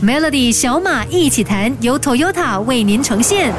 Melody 小马一起谈，由 Toyota 为您呈现。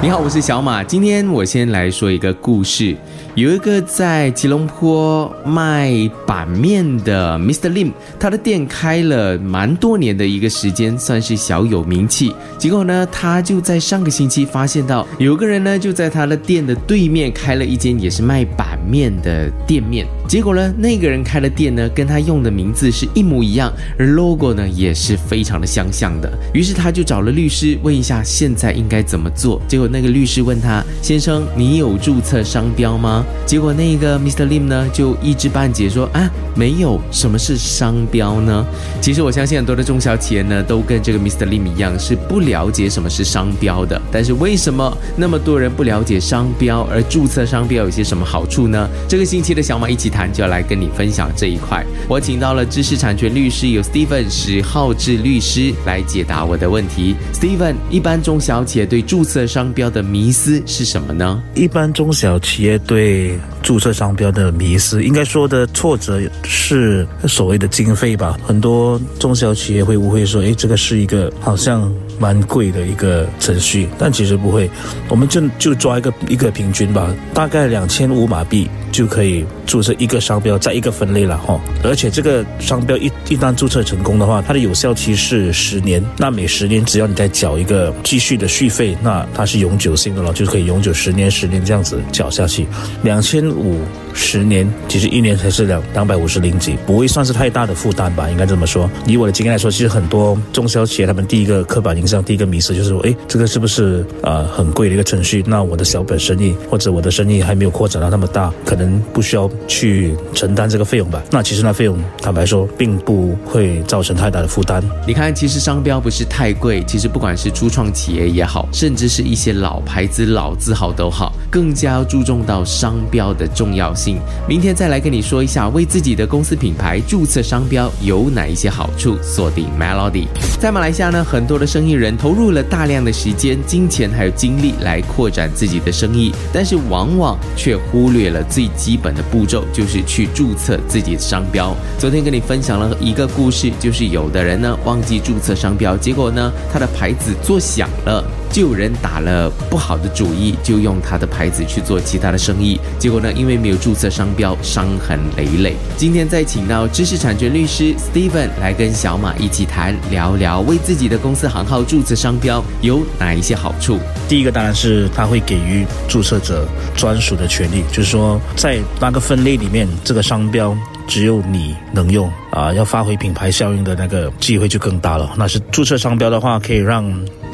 你好，我是小马。今天我先来说一个故事。有一个在吉隆坡卖板面的 Mr. Lim，他的店开了蛮多年的一个时间，算是小有名气。结果呢，他就在上个星期发现到，有个人呢就在他的店的对面开了一间也是卖板面的店面。结果呢，那个人开的店呢，跟他用的名字是一模一样，而 logo 呢也是非常的相像的。于是他就找了律师问一下，现在应该怎么做？结果那个律师问他：“先生，你有注册商标吗？”结果那个 Mr. Lim 呢就一知半解说：“啊，没有。什么是商标呢？其实我相信很多的中小企业呢，都跟这个 Mr. Lim 一样，是不了解什么是商标的。但是为什么那么多人不了解商标，而注册商标有些什么好处呢？这个星期的小马一起谈就要来跟你分享这一块。我请到了知识产权律师有 Steven 史浩志律师来解答我的问题。Steven，一般中小企业对注册商标的迷思是什么呢？一般中小企业对注册商标的迷思，应该说的挫折是所谓的经费吧。很多中小企业会误会说，诶，这个是一个好像蛮贵的一个程序，但其实不会。我们就就抓一个一个平均吧，大概两千五马币就可以注册一个商标，在一个分类了哈。而且这个商标一一旦注册成功的话，它的有效期是十年。那每十年只要你再缴一个继续的续费，那它是永久性的了，就可以永久十年十年这样子缴下去。两千五十年，其实一年才是两两百五十零几，不会算是太大的负担吧？应该这么说。以我的经验来说，其实很多中小企业他们第一个刻板印象、第一个迷思就是说，诶，这个是不是啊很贵的一个程序？那我的小本生意或者我的生意还没有扩展到那么大，可能不需要去承担这个费用吧？那其实那费用坦白说，并不会造成太大的负担。你看，其实商标不是太贵，其实不管是初创企业也好，甚至是一些老牌子、老字号都好，更加注重到商标的重要性。明天再来跟你说一下，为自己的公司品牌注册商标有哪一些好处。锁定 Melody，在马来西亚呢，很多的生意人投入了大量的时间、金钱还有精力来扩展自己的生意，但是往往却忽略了最基本的步骤，就是去注册自己的商标。昨天跟你分享了一个故事，就是有的人呢忘记注册商标，结果呢他的牌子做响了。就有人打了不好的主意，就用他的牌子去做其他的生意，结果呢，因为没有注册商标，伤痕累累。今天再请到知识产权律师 Steven 来跟小马一起谈，聊聊为自己的公司行号注册商标有哪一些好处。第一个当然是他会给予注册者专属的权利，就是说在那个分类里面，这个商标只有你能用啊，要发挥品牌效应的那个机会就更大了。那是注册商标的话，可以让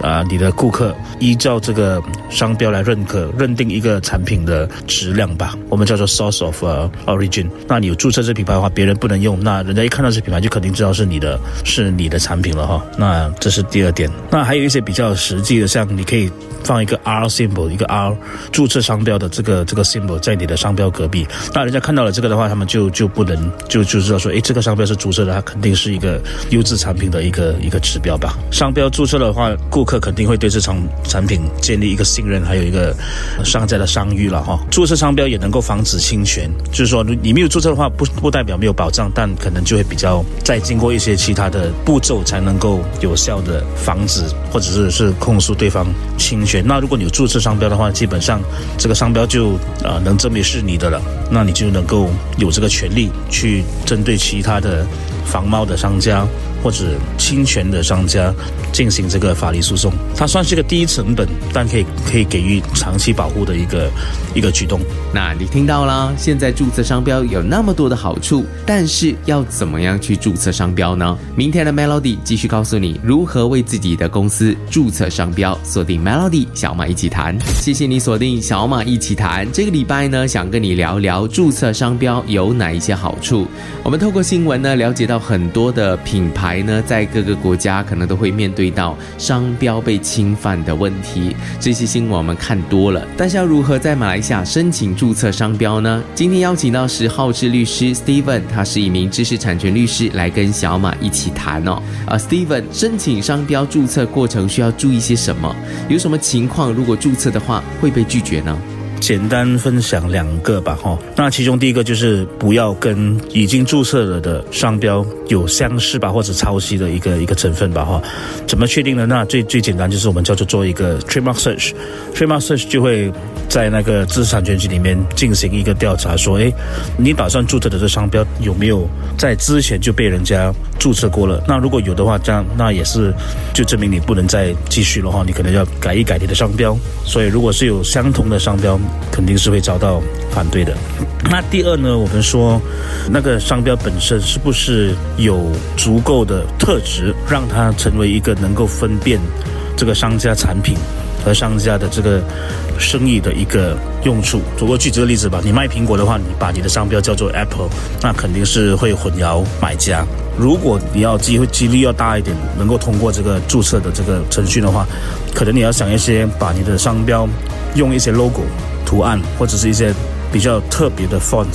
啊你的顾客依照这个商标来认可、认定一个产品的质量吧，我们叫做 source of origin。那你有注册这品牌的话，别人不能用，那人家一看到这品牌就肯定知道是你的，是你的产品了哈。那这是第二点。那还有一些比较实际的，像你可以放一个 R symbol，一个 R 注册商标的这个这个 symbol 在你的商标隔壁，那人家看到了这个的话，他们就就不能就就知道说，诶，这个商标是注册的，它肯定是一个优质产品的一个一个指标吧。商标注册的话，顾客肯定会对这场产品建立一个信任，还有一个商家的商誉了哈。注册商标也能够防止侵权，就是说你没有注册的话，不不代表没有保障，但可能就会比较再经过一些其他的步骤才能够有效的防止或者是是控诉对方侵权。那如果你有注册商标的话，基本上这个商标就啊能证明是你的了，那你就能够有这个权利去针对其他的仿冒的商家或者侵权的商家进行这个法律诉讼。它算是一个低成本，但可以可以给予长期保护的一个一个举动。那你听到了？现在注册商标有那么多的好处，但是要怎么样去注册商标呢？明天的 Melody 继续告诉你如何为自己的公司注册商标。锁定 Melody 小马一起谈，谢谢你锁定小马一起谈。这个礼拜呢，想跟你聊聊注册商标有哪一些好处。我们透过新闻呢，了解到很多的品牌呢，在各个国家可能都会面对到商标被侵犯的问题。这些新闻我们看多了，但是要如何在马来西亚申请注册商标呢？今天邀请到十号志律师 Steven，他是一名知识产权律师，来跟小马一起谈哦。啊，Steven，申请商标注册过程需要注意些什么？有什么情况如果注册的话会被拒绝呢？简单分享两个吧，哈。那其中第一个就是不要跟已经注册了的商标有相似吧，或者抄袭的一个一个成分吧，哈。怎么确定呢？那最最简单就是我们叫做做一个 trademark search，trademark search 就会在那个知识产权局里面进行一个调查，说，诶，你打算注册的这商标有没有在之前就被人家注册过了？那如果有的话，这样那也是就证明你不能再继续了哈，你可能要改一改你的商标。所以如果是有相同的商标，肯定是会遭到反对的。那第二呢，我们说那个商标本身是不是有足够的特质，让它成为一个能够分辨这个商家产品和商家的这个生意的一个用处？我举这个例子吧，你卖苹果的话，你把你的商标叫做 Apple，那肯定是会混淆买家。如果你要机会几率要大一点，能够通过这个注册的这个程序的话，可能你要想一些把你的商标用一些 logo 图案或者是一些比较特别的 font。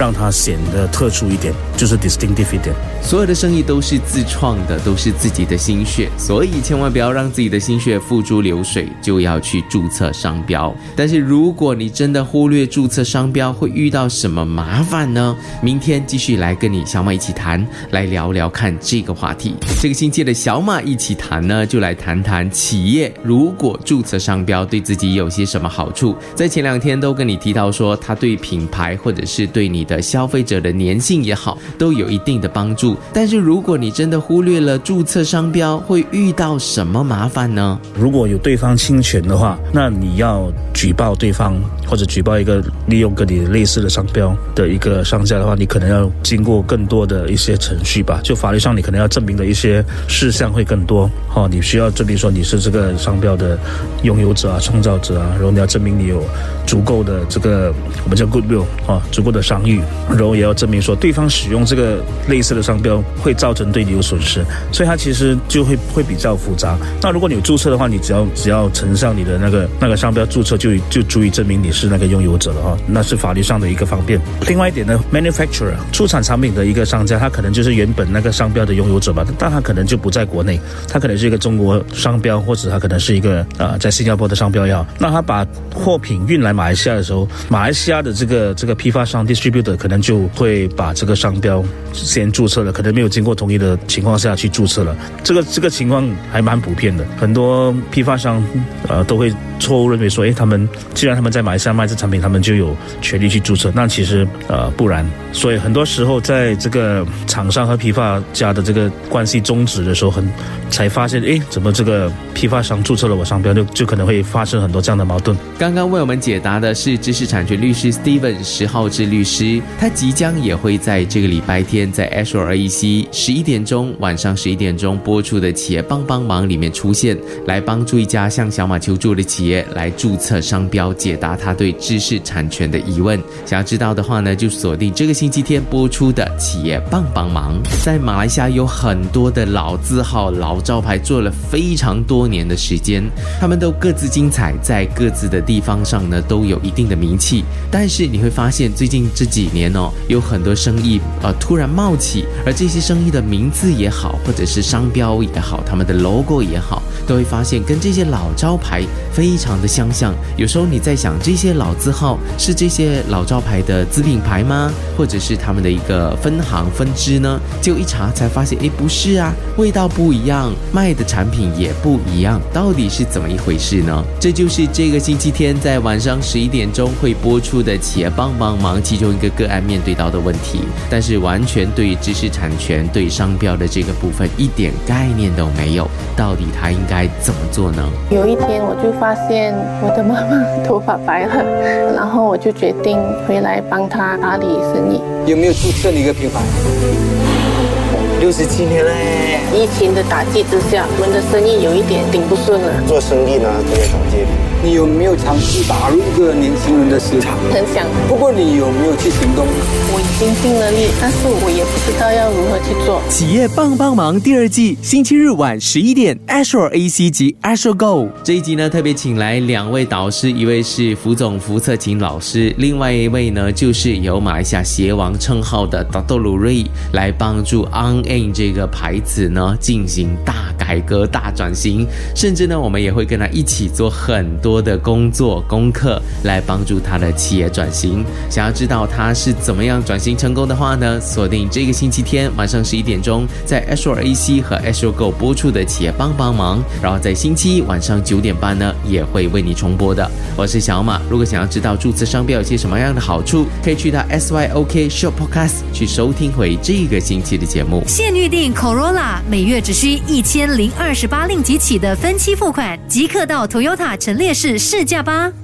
让它显得特殊一点，就是 distinctive 一点。所有的生意都是自创的，都是自己的心血，所以千万不要让自己的心血付诸流水，就要去注册商标。但是如果你真的忽略注册商标，会遇到什么麻烦呢？明天继续来跟你小马一起谈，来聊聊看这个话题。这个星期的小马一起谈呢，就来谈谈企业如果注册商标对自己有些什么好处。在前两天都跟你提到说，它对品牌或者是对你。的消费者的粘性也好，都有一定的帮助。但是如果你真的忽略了注册商标，会遇到什么麻烦呢？如果有对方侵权的话，那你要举报对方，或者举报一个利用跟你类似的商标的一个商家的话，你可能要经过更多的一些程序吧。就法律上，你可能要证明的一些事项会更多。哈，你需要证明说你是这个商标的拥有者啊、创造者啊，然后你要证明你有足够的这个我们叫 goodwill 啊，足够的商誉。然后也要证明说对方使用这个类似的商标会造成对你有损失，所以它其实就会会比较复杂。那如果你有注册的话，你只要只要呈上你的那个那个商标注册，就就足以证明你是是那个拥有者了哈，那是法律上的一个方便。另外一点呢，manufacturer 出产产品的一个商家，他可能就是原本那个商标的拥有者吧，但他可能就不在国内，他可能是一个中国商标，或者他可能是一个啊在新加坡的商标也好。那他把货品运来马来西亚的时候，马来西亚的这个这个批发商 distributor。可能就会把这个商标先注册了，可能没有经过同意的情况下去注册了。这个这个情况还蛮普遍的，很多批发商呃都会错误认为说，诶，他们既然他们在马来西亚卖这产品，他们就有权利去注册。那其实呃不然，所以很多时候在这个厂商和批发家的这个关系终止的时候，很才发现，诶，怎么这个批发商注册了我商标，就就可能会发生很多这样的矛盾。刚刚为我们解答的是知识产权律师 Steven 十号志律师。他即将也会在这个礼拜天，在 a s u r e AEC 十一点钟晚上十一点钟播出的企业帮帮忙里面出现，来帮助一家向小马求助的企业来注册商标，解答他对知识产权的疑问。想要知道的话呢，就锁定这个星期天播出的企业帮帮忙。在马来西亚有很多的老字号、老招牌，做了非常多年的时间，他们都各自精彩，在各自的地方上呢都有一定的名气。但是你会发现，最近这几年哦，有很多生意呃突然冒起，而这些生意的名字也好，或者是商标也好，他们的 logo 也好，都会发现跟这些老招牌非常的相像。有时候你在想，这些老字号是这些老招牌的子品牌吗？或者是他们的一个分行分支呢？就一查才发现，哎，不是啊，味道不一样，卖的产品也不一样，到底是怎么一回事呢？这就是这个星期天在晚上十一点钟会播出的企业帮帮忙其中一个个案。面对到的问题，但是完全对知识产权、对商标的这个部分一点概念都没有，到底他应该怎么做呢？有一天我就发现我的妈妈头发白了，然后我就决定回来帮她打理生意。有没有注册一个品牌？六十七年嘞！疫情的打击之下，我们的生意有一点顶不顺了。做生意呢，都要找借口。你有没有尝试打入一个年轻人的市场？很想。不过你有没有去行动？我已经尽了力，但是我也不知道要如何去做。企业帮帮忙第二季，星期日晚十一点，Azure AC 及 Azure Go 这一集呢，特别请来两位导师，一位是福总福策勤老师，另外一位呢就是有马来西亚鞋王称号的 Dr. 鲁瑞来帮助 On Ain 这个牌子呢进行大。改革、大转型，甚至呢，我们也会跟他一起做很多多的工作功课，来帮助他的企业转型。想要知道他是怎么样转型成功的话呢，锁定这个星期天晚上十一点钟，在 a s h r AC 和 a s u r e Go 播出的企业帮帮忙，然后在星期一晚上九点半呢，也会为你重播的。我是小马，如果想要知道注册商标有些什么样的好处，可以去到 SYOK Show Podcast 去收听回这个星期的节目。现预定 Corolla，每月只需一千零二十八令吉起的分期付款，即刻到 Toyota 陈列是试驾吧。